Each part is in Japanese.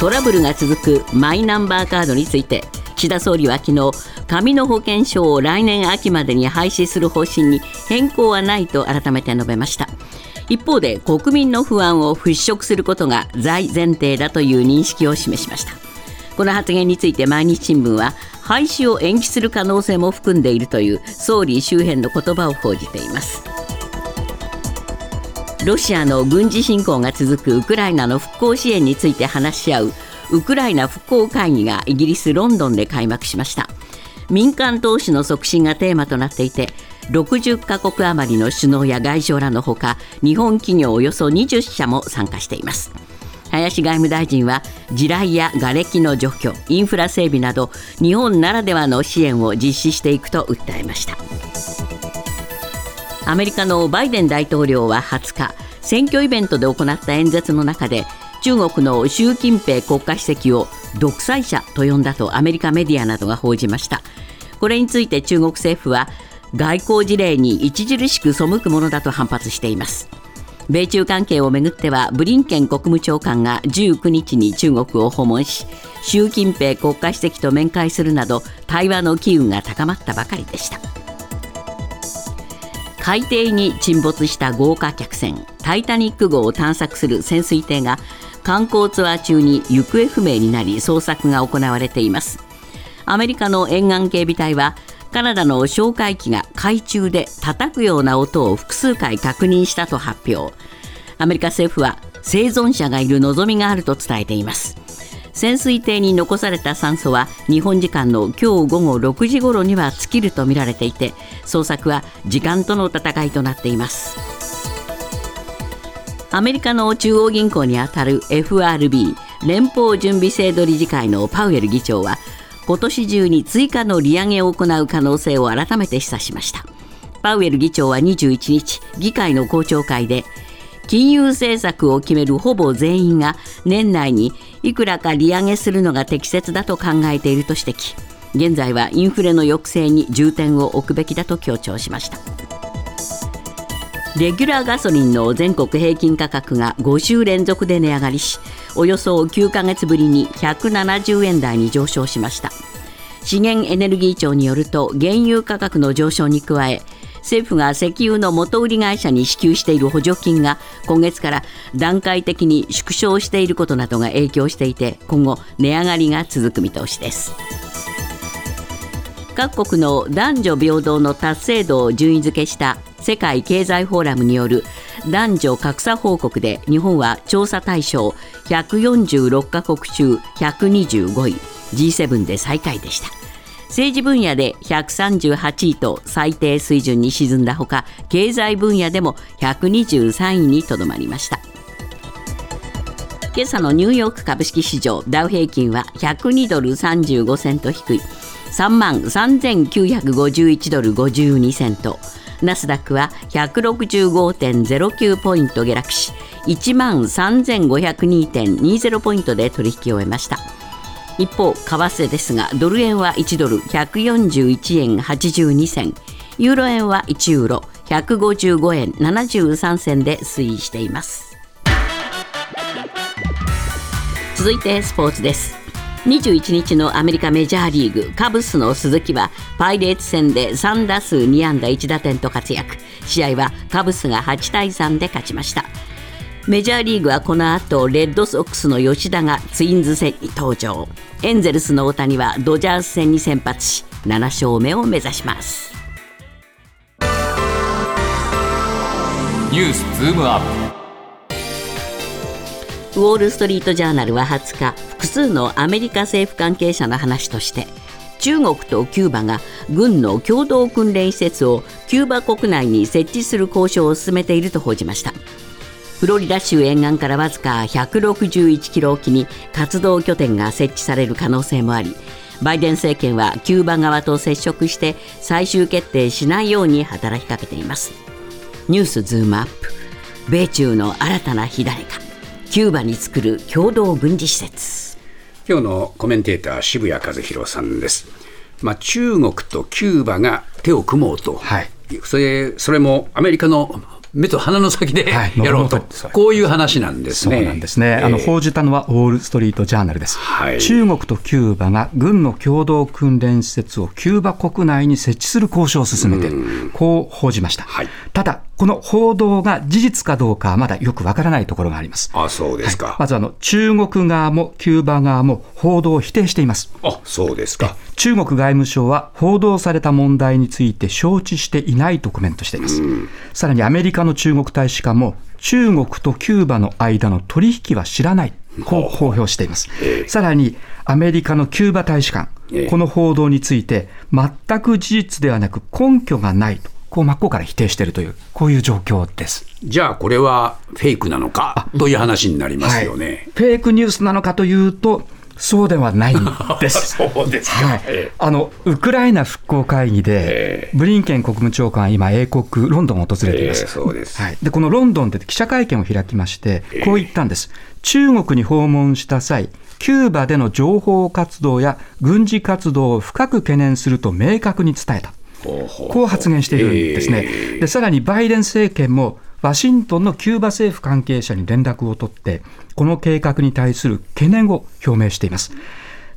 トラブルが続くマイナンバーカードについて岸田総理は昨日紙の保険証を来年秋までに廃止する方針に変更はないと改めて述べました。一方で国民の不安を払拭することが大前提だという認識を示しました。この発言について毎日新聞は廃止を延期する可能性も含んでいるという総理周辺の言葉を報じています。ロシアの軍事侵攻が続くウクライナの復興支援について話し合うウクライナ復興会議がイギリス・ロンドンで開幕しました。民間投資の促進がテーマとなっていて60カ国余りの首脳や外相らのほか日本企業およそ20社も参加しています。林外務大臣は地雷や瓦礫の除去インフラ整備など日本ならではの支援を実施していくと訴えました。アメリカのバイデン大統領は20日選挙イベントで行った演説の中で中国の習近平国家主席を独裁者と呼んだとアメリカメディアなどが報じました。これについて中国政府は外交事例に著しく背くものだと反発しています。米中関係をめぐってはブリンケン国務長官が19日に中国を訪問し習近平国家主席と面会するなど対話の機運が高まったばかりでした。海底に沈没した豪華客船タイタニック号を探索する潜水艇が観光ツアー中に行方不明になり捜索が行われています。アメリカの沿岸警備隊はカナダの哨戒機が海中で叩くような音を複数回確認したと発表。アメリカ政府は生存者がいる望みがあると伝えています。潜水艇に残された酸素は日本時間の今日午後6時頃には尽きるとみられていて捜索は時間との戦いとなっています。アメリカの中央銀行にあたる FRB 連邦準備制度理事会のパウエル議長は今年中に追加の利上げを行う可能性を改めて示唆しました。パウエル議長は21日議会の公聴会で金融政策を決めるほぼ全員が年内にいくらか利上げするのが適切だと考えていると指摘現在はインフレの抑制に重点を置くべきだと強調しました。レギュラーガソリンの全国平均価格が5週連続で値上がりしおよそ9ヶ月ぶりに170円台に上昇しました。資源エネルギー庁によると原油価格の上昇に加え政府が石油の元売り会社に支給している補助金が今月から段階的に縮小していることなどが影響していて今後値上がりが続く見通しです。各国の男女平等の達成度を順位付けした世界経済フォーラムによる男女格差報告で日本は調査対象146カ国中125位 G7 で最下位でした。政治分野で138位と最低水準に沈んだほか経済分野でも123位にとどまりました。今朝のニューヨーク株式市場ダウ平均は102ドル35セント低い3万3951ドル52セント。ナスダックは165.09ポイント下落し1万3502.20ポイントで取引を終えました。一方為替ですがドル円は1ドル141円82銭。ユーロ円は1ユーロ155円73銭で推移しています。続いてスポーツです。21日のアメリカメジャーリーグカブスの鈴木はパイレーツ戦で3打数2安打1打点と活躍。試合はカブスが8対3で勝ちました。メジャーリーグはこの後レッドソックスの吉田がツインズ戦に登場。エンゼルスの大谷はドジャース戦に先発し7勝目を目指します。ニュースズームアップ。ウォール・ストリート・ジャーナルは20日複数のアメリカ政府関係者の話として中国とキューバが軍の共同訓練施設をキューバ国内に設置する交渉を進めていると報じましたフロリダ州沿岸からわずか161キロ沖に活動拠点が設置される可能性もありバイデン政権はキューバ側と接触して最終決定しないように働きかけています。ニュースズームアップ。米中の新たな火種か。キューバに作る共同軍事施設。今日のコメンテーター渋谷和宏さんです、まあ、中国とキューバが手を組もうと、はい、それそれもアメリカの目と鼻の先ではい やろうと、こういう話なんですそうね。なんですね、ええ。あの報じたのはウォール・ストリート・ジャーナルです、はい。中国とキューバが軍の共同訓練施設をキューバ国内に設置する交渉を進めている、こう報じました、はい。ただ、この報道が事実かどうかはまだよくわからないところがあります。あ、そうですか。まずあの中国側もキューバ側も報道を否定しています。あ、そうですか。中国外務省は報道された問題について承知していないとコメントしています。さらにアメリカの中国大使館も中国とキューバの間の取引は知らない。こう公表しています。さらにアメリカのキューバ大使館ええ、この報道について全く事実ではなく根拠がないと、こう真っ向から否定しているという、こういう状況です。じゃあ、これはフェイクなのかという話になりますよね。フェイクニュースなのかというと、そうではないんです。そうですはい。ええ。あのウクライナ復興会議で、ブリンケン国務長官は今、英国、ロンドンを訪れています、ええそうです。はい、でこのロンドンで記者会見を開きまして、こう言ったんです、中国に訪問した際、キューバでの情報活動や軍事活動を深く懸念すると明確に伝えた。こう発言しているんですね。ええでさらにバイデン政権もワシントンのキューバ政府関係者に連絡を取って、この計画に対する懸念を表明しています。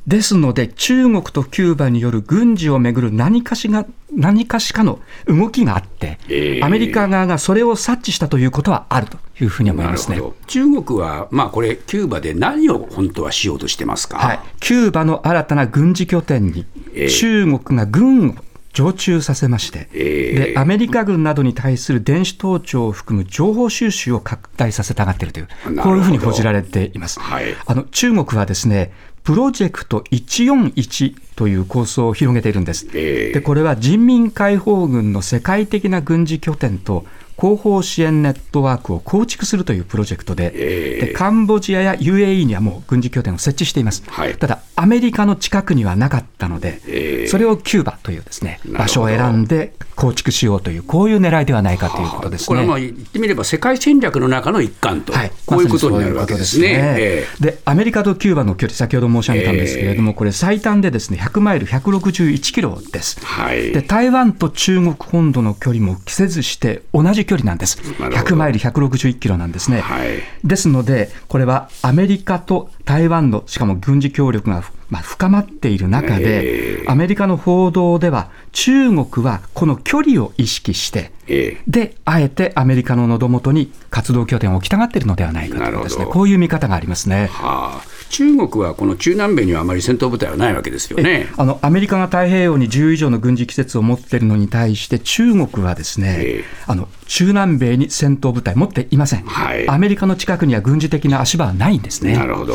ですので、中国とキューバによる軍事をめぐる何かしが何かしかの動きがあって、ええアメリカ側がそれを察知したということはあるというふうに思いますね。中国は、まあこれ、キューバで何を本当はしようとしてますか？はい、キューバの新たな軍事拠点にええ中国が軍を常駐させまして、ええでアメリカ軍などに対する電子盗聴を含む情報収集を拡大させたがっているというこういうふうに報じられています。はいあの中国はですねプロジェクト141という構想を広げているんです。ええでこれは人民解放軍の世界的な軍事拠点と後方支援ネットワークを構築するというプロジェクトで、ええ。でカンボジアや UAE にはもう軍事拠点を設置しています。はい。ただ、アメリカの近くにはなかったので、ええ。それをキューバというですね場所を選んで構築しようという、こういう狙いではないかということですね。これはまあ言ってみれば世界戦略の中の一環と、はい、こういうことになるわけですね。まういうですね。でアメリカとキューバの距離、先ほど申し上げたんですけれども、これ、最短でですね100マイル161キロです。はい。で台湾と中国本土の距離も季節して同じ距離なんです。なるほど。100マイル161キロなんですね。はい。ですので、これはアメリカと台湾の、しかも軍事協力が、まあ、深まっている中で、ええ。アメリカの報道では、中国はこの距離を意識して、ええ。で、あえてアメリカの喉元に活動拠点を置きたがっているのではないかというですね、こういう見方がありますね。はあ、中国はこの中南米にはあまり戦闘部隊はないわけですよね。あのアメリカが太平洋に10以上の軍事施設を持っているのに対して、中国はですね、ええあの中南米に戦闘部隊持っていません、はいアメリカの近くには軍事的な足場はないんですね。なるほど。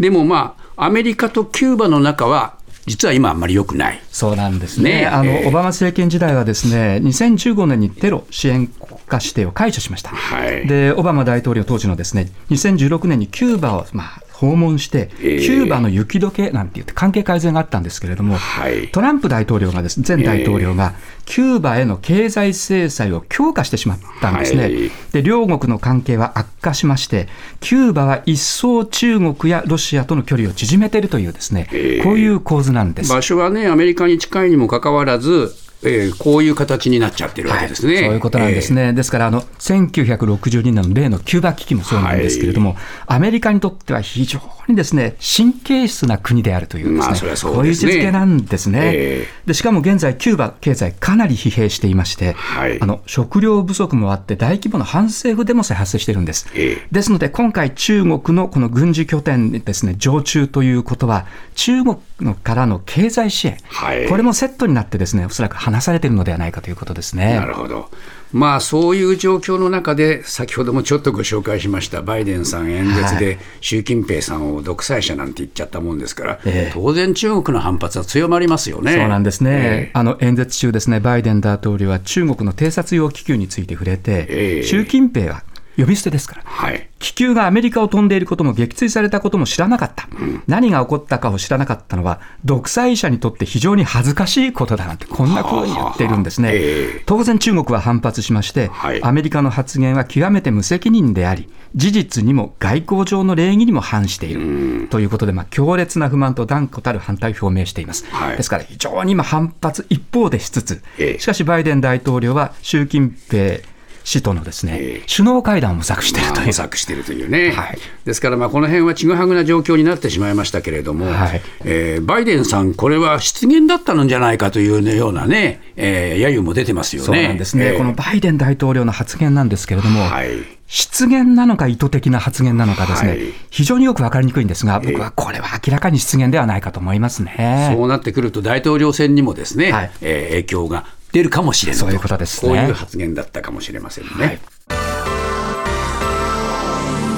でもまあ、アメリカとキューバの中は、実は今あんまり良くない。そうなんですねねあの、ええオバマ政権時代はですね2015年にテロ支援国家指定を解除しました、はいでオバマ大統領当時のですね2016年にキューバを、まあ、訪問して、ええ。キューバの雪解けなんて言って関係改善があったんですけれども、はい。トランプ大統領がです前大統領が、キューバへの経済制裁を強化してしまったんですね、はい。で両国の関係は悪化しましてキューバは一層中国やロシアとの距離を縮めているというですね、ええ。こういう構図なんです。場所はね、アメリカに近いにもかかわらず、えーこういう形になっちゃってるわけですね。そういうことなんですね。ですから、あの、1962年の例のキューバ危機もそうなんですけれども、アメリカにとっては非常にですね、神経質な国であるというですね、まあそそうこういう位ですね置づけなんですね。えで、しかも現在、キューバ経済かなり疲弊していまして、はいあの、食料不足もあって大規模な反政府デモさえ発生しているんです。ええですので、今回中国のこの軍事拠点にですね、常駐ということは、中国のからの経済支援、はいこれもセットになってですね、おそらく話されているのではないかということですね。なるほど。まあそういう状況の中で、先ほどもちょっとご紹介しました、バイデンさん演説はで、習近平さんを独裁者なんて言っちゃったもんですから、ええ当然、中国の反発は強まりますよね。そうなんですね、ええあの演説中、ですねバイデン大統領は中国の偵察用気球について触れて、ええ習近平は呼び捨てですから、はい。気球がアメリカを飛んでいることも撃墜されたことも知らなかった、何が起こったかを知らなかったのは、独裁者にとって非常に恥ずかしいことだなんて、こんな風に言っているんですね。ええ。当然、中国は反発しまして、はいアメリカの発言は極めて無責任であり、事実にも外交上の礼儀にも反している。ということで、まあ、強烈な不満と断固たる反対を表明しています。はい。ですから、非常に今、反発一方でしつつええ、しかしバイデン大統領は習近平氏とのですね、ええ。首脳会談を模索しているという、まあ模索しているというね、はい。ですから、まあこの辺はちぐはぐな状況になってしまいましたけれども、はい。えーバイデンさん、これは失言だったのじゃないかというようなね、えー揶揄も出てますよね。そうなんですね、えーこのバイデン大統領の発言なんですけれども、はい。失言なのか意図的な発言なのかですね、はい。非常によく分かりにくいんですが、僕はこれは明らかに失言ではないかと思いますね。そうなってくると、大統領選にもですね、はい。えー影響が出るかもしれないそういうことですね。こういう発言だったかもしれませんね。はい。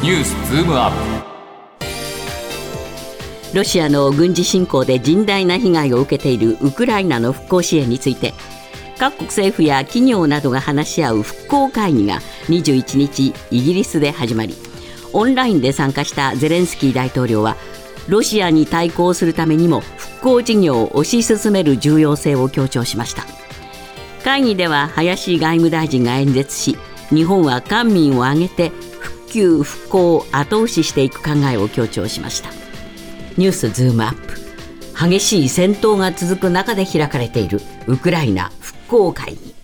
ニュースズームアップ。ロシアの軍事侵攻で甚大な被害を受けているウクライナの復興支援について各国政府や企業などが話し合う復興会議が21日イギリスで始まりオンラインで参加したゼレンスキー大統領はロシアに対抗するためにも復興事業を推し進める重要性を強調しました会議では林外務大臣が演説し日本は官民を挙げて復旧復興を後押ししていく考えを強調しました。ニュースズームアップ。激しい戦闘が続く中で開かれているウクライナ復興会議。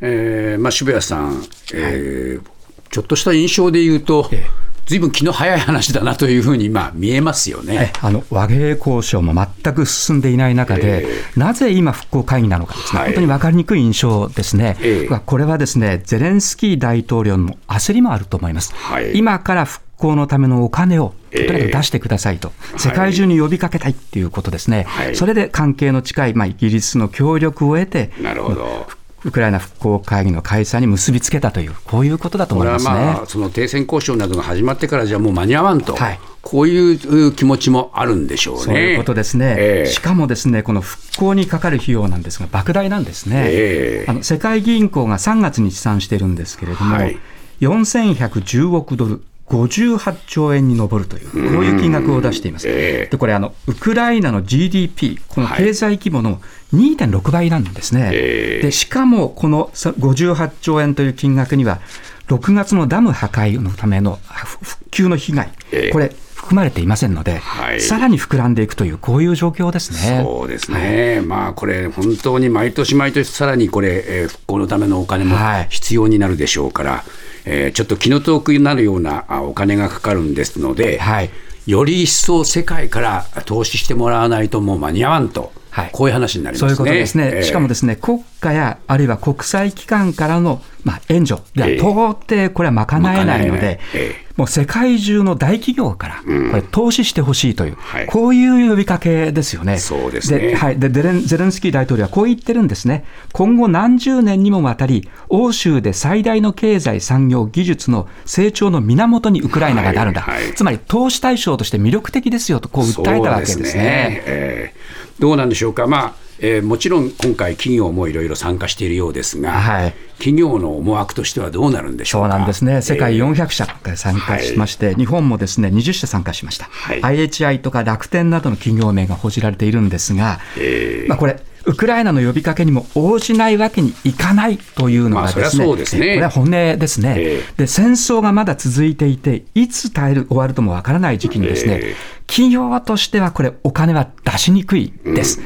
えーまあ、渋谷さん、えーちょっとした印象で言うとええ、ずいぶん気の早い話だなというふうにまあ見えますよえね。あの和平交渉も全く進んでいない中で、なぜ今、復興会議なのかですね、はい。本当に分かりにくい印象ですね、ええ。これはですねゼレンスキー大統領の焦りもあると思います、はい。今から復興のためのお金をとえ。えにかく出してくださいと、世界中に呼びかけたいっていうことですね、はい。それで関係の近い、まあ、イギリスの協力を得て、なるほど。ウクライナ復興会議の開催に結びつけたという、こういうことだと思いますね。まあ、その停戦交渉などが始まってからじゃもう間に合わんと、はい。こういう気持ちもあるんでしょうね。そういうことですね、ええ。しかもですねこの復興にかかる費用なんですが、莫大なんですね、ええ。あの世界銀行が3月に試算しているんですけれども、はい。4110億ドル、58兆円に上るという、こういう金額を出しています。ええ。でこれあの、ウクライナの GDP、この経済規模の2.6倍なんですね、ええ。でしかもこのさ58兆円という金額には、6月のダム破壊のためのふ復旧の被害、ええ。これ、含まれていませんので、はい。さらに膨らんでいくという、こういう状況ですね。そうですね、まあこれ、本当に毎年毎年、さらにこれ、えー復興のためのお金もはい。必要になるでしょうから、えーちょっと気の遠くになるようなあお金がかかるんですので、はい。より一層世界から投資してもらわないと、もう間に合わんと、はい。こういう話になりますね。そういうことですね、えー。しかもですね国家やあるいは国際機関からの、まあ、援助ではええ到底これは賄えないの賄ええもう世界中の大企業からこれ投資してほしいという、はい。こういう呼びかけですよね。そうですね。はい、でゼレンゼレンスキー大統領はこう言ってるんですね、今後何十年にもわたり、欧州で最大の経済、産業、技術の成長の源にウクライナがなるんだ、はいはいつまり投資対象として魅力的ですよとこう訴えたわけですそうね。えーどうなんでしょうか、まあえーもちろん今回、企業もいろいろ参加しているようですが、はい。企業の思惑としてはどうなるんでしょうか？そうなんですね、世界えー400社が参加しまして、日本もですね20社参加しました、はい。IHI とか楽天などの企業名が報じられているんですが、えー。まあ、これ、ウクライナの呼びかけにも応じないわけにいかないというのがですね、まあすね。これは本音ですね、えで、戦争がまだ続いていて、いつ耐える終わるともわからない時期にですね、え企業としてはこれ、お金は出しにくいです。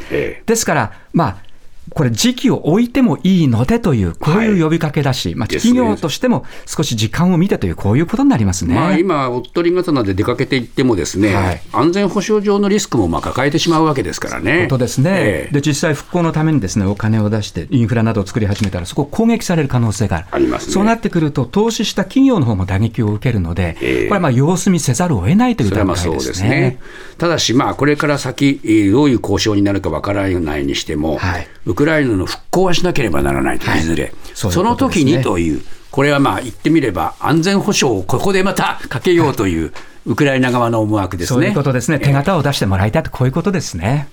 ですから、まあ、これ、時期を置いてもいいのでという、こういう呼びかけだし、まあ、ですね企業としても少し時間を見てという、こういうことになりますね。まあ、今、おっとり刀で出かけていってもですね、はい安全保障上のリスクもまあ抱えてしまうわけですからね。ことですね、ええで実際、復興のためにです、ね、お金を出して、インフラなどを作り始めたら、そこを攻撃される可能性がある、ありますねそうなってくると、投資した企業の方も打撃を受けるので、ええこれはまあ様子見せざるを得ないという段階でですすねね。。ただし、まあ、これから先、えーどういう交渉になるかわからないにしても、はいウクライナの復興はしなければならないと、はいいずれ、そういうそのことですね。時にという、これはまあ言ってみれば、安全保障をここでまたかけようという、ウクライナ側の思惑ですね。そういうことですね、手形を出してもらいたいと、こういうことですね。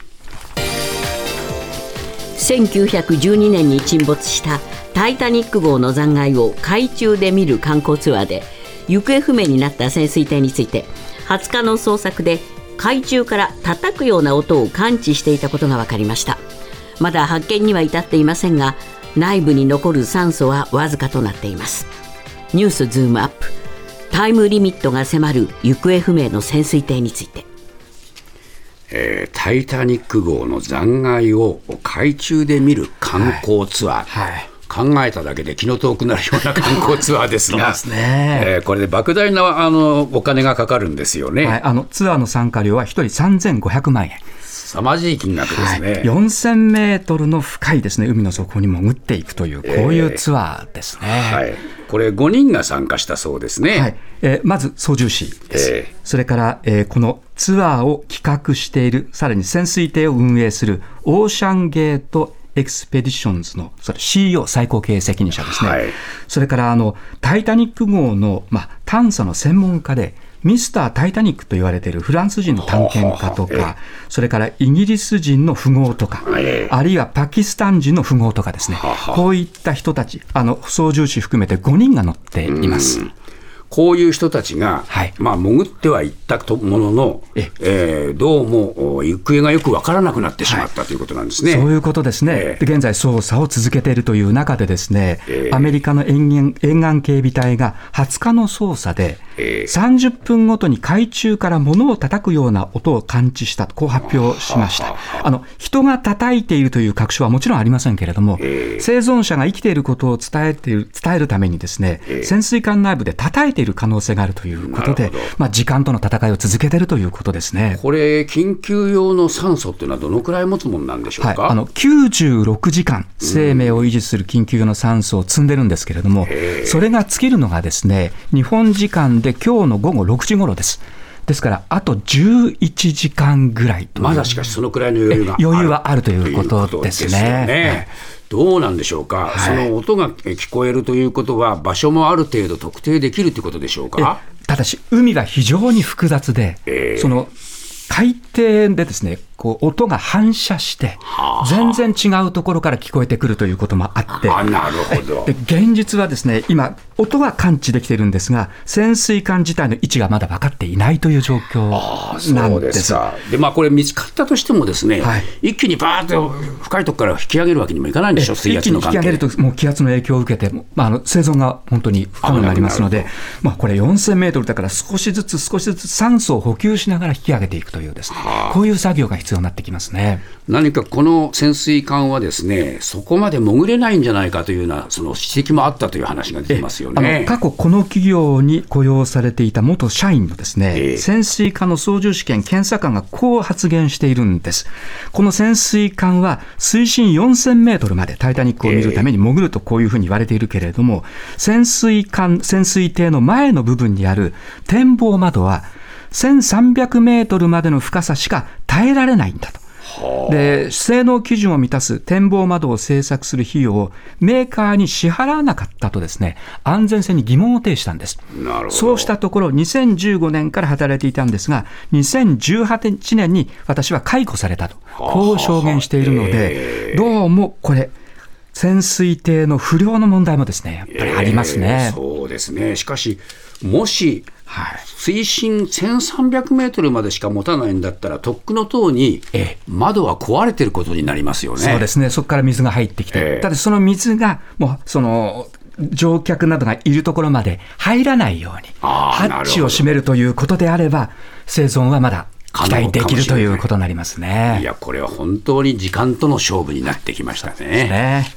1912年に沈没したタイタニック号の残骸を海中で見る観光ツアーで行方不明になった潜水艇について20日の捜索で海中から叩くような音を感知していたことが分かりましたまだ発見には至っていませんが内部に残る酸素はわずかとなっています。ニュースズームアップ。タイムリミットが迫る行方不明の潜水艇について。えータイタニック号の残骸を海中で見る観光ツアー、はい。考えただけで気の遠くなるような観光ツアーですが、すね。えーこれで莫大なあのお金がかかるんですよね。はい、あのツアーの参加料は1人3500万円。凄まじい金額ですね。4000メートルの深いですね。海の底に潜っていくというこういうツアーですね。はい、これ5人が参加したそうですね。はい。えーまず操縦士です、ええ。それから、えーこのツアーを企画しているさらに潜水艇を運営するオーシャンゲートエクスペディションズのそれ CEO 最高経営責任者ですね、はい。それからあのタイタニック号の、まあ、探査の専門家でミスター・タイタニックと言われているフランス人の探検家とか、それからイギリス人の富豪とか、ええ。あるいはパキスタン人の富豪とかですね、こういった人たち、あの操縦士含めて5人が乗っています。こういう人たちが、はい。まあ、潜ってはいったとものの、ええ。ーどうもお行方がよくわからなくなってしまったということなんですね。そういうことですね、ええ。で現在、捜査を続けているという中で、ですね、ええ。アメリカの沿岸沿岸警備隊が20日の捜査で、ええ30分ごとに海中から物を叩くような音を感知したと、こう発表しました。あ。の人が叩いているという確証はもちろんありませんけれども、ええ生存者が生きていることを伝えている伝えるために、ですね、ええ潜水艦内部で叩いている可能性があるということでまあ、時間との戦いを続けているということですね。これ、緊急用の酸素っていうのはどのくらい持つものなんでしょうか？はい、あの96時間、生命を維持する緊急用の酸素を積んでるんですけれども、それが尽きるのがですね日本時間で今日の午後6時頃です。ですから、あと11時間ぐらいまだしかしそのくらいの余裕がえ余裕はあるということですね。すよね。どうなんでしょうか、はい。その音がえ聞こえるということは、場所もある程度特定できるということでしょうか？ただし、海が非常に複雑で、ええ。その海底でですね、こう音が反射して、全然違うところから聞こえてくるということもあって、あなるほど。で現実はですね、今、音は感知できているんですが、潜水艦自体の位置がまだ分かっていないという状況なんで。です。で、まあ、これ見つかったとしてもですね、はい。一気にバーッと深いところから引き上げるわけにもいかないんでしょ、水一気に圧の関係。引き上げると、もう気圧の影響を受けて、まあ、あの生存が本当に不可能になりますので、まあ、これ4000メートルだから少しずつ少しずつ酸素を補給しながら引き上げていくというですね、こういう作業が必要になってきますね。何かこの潜水艦はですね、そこまで潜れないんじゃないかというような、その指摘もあったという話が出てますよね。過去、この企業に雇用されていた元社員のですね、ええ潜水艦の操縦試験検査官がこう発言しているんです。この潜水艦は水深4000メートルまでタイタニックを見るために潜るとこういうふうに言われているけれども、潜水艦、潜水艇の前の部分にある展望窓は1300メートルまでの深さしか耐えられないんだと。で性能基準を満たす展望窓を製作する費用をメーカーに支払わなかったとですね安全性に疑問を呈したんです。なるほど。そうしたところ、2015年から働いていたんですが、2018年に私は解雇されたと、こう証言しているので、どうもこれ、潜水艇の不良の問題もですね、やっぱりありますねえー。そうですね。しかし、もし、はい水深1300メートルまでしか持たないんだったら、とっくの塔にええ窓は壊れてることになりますよね。そうですね、そこから水が入ってきて、ええただその水が、もうその乗客などがいるところまで入らないように、ハッチを閉めるということであれば、生存はまだ期待できるということになりますね。いや、これは本当に時間との勝負になってきましたね。ね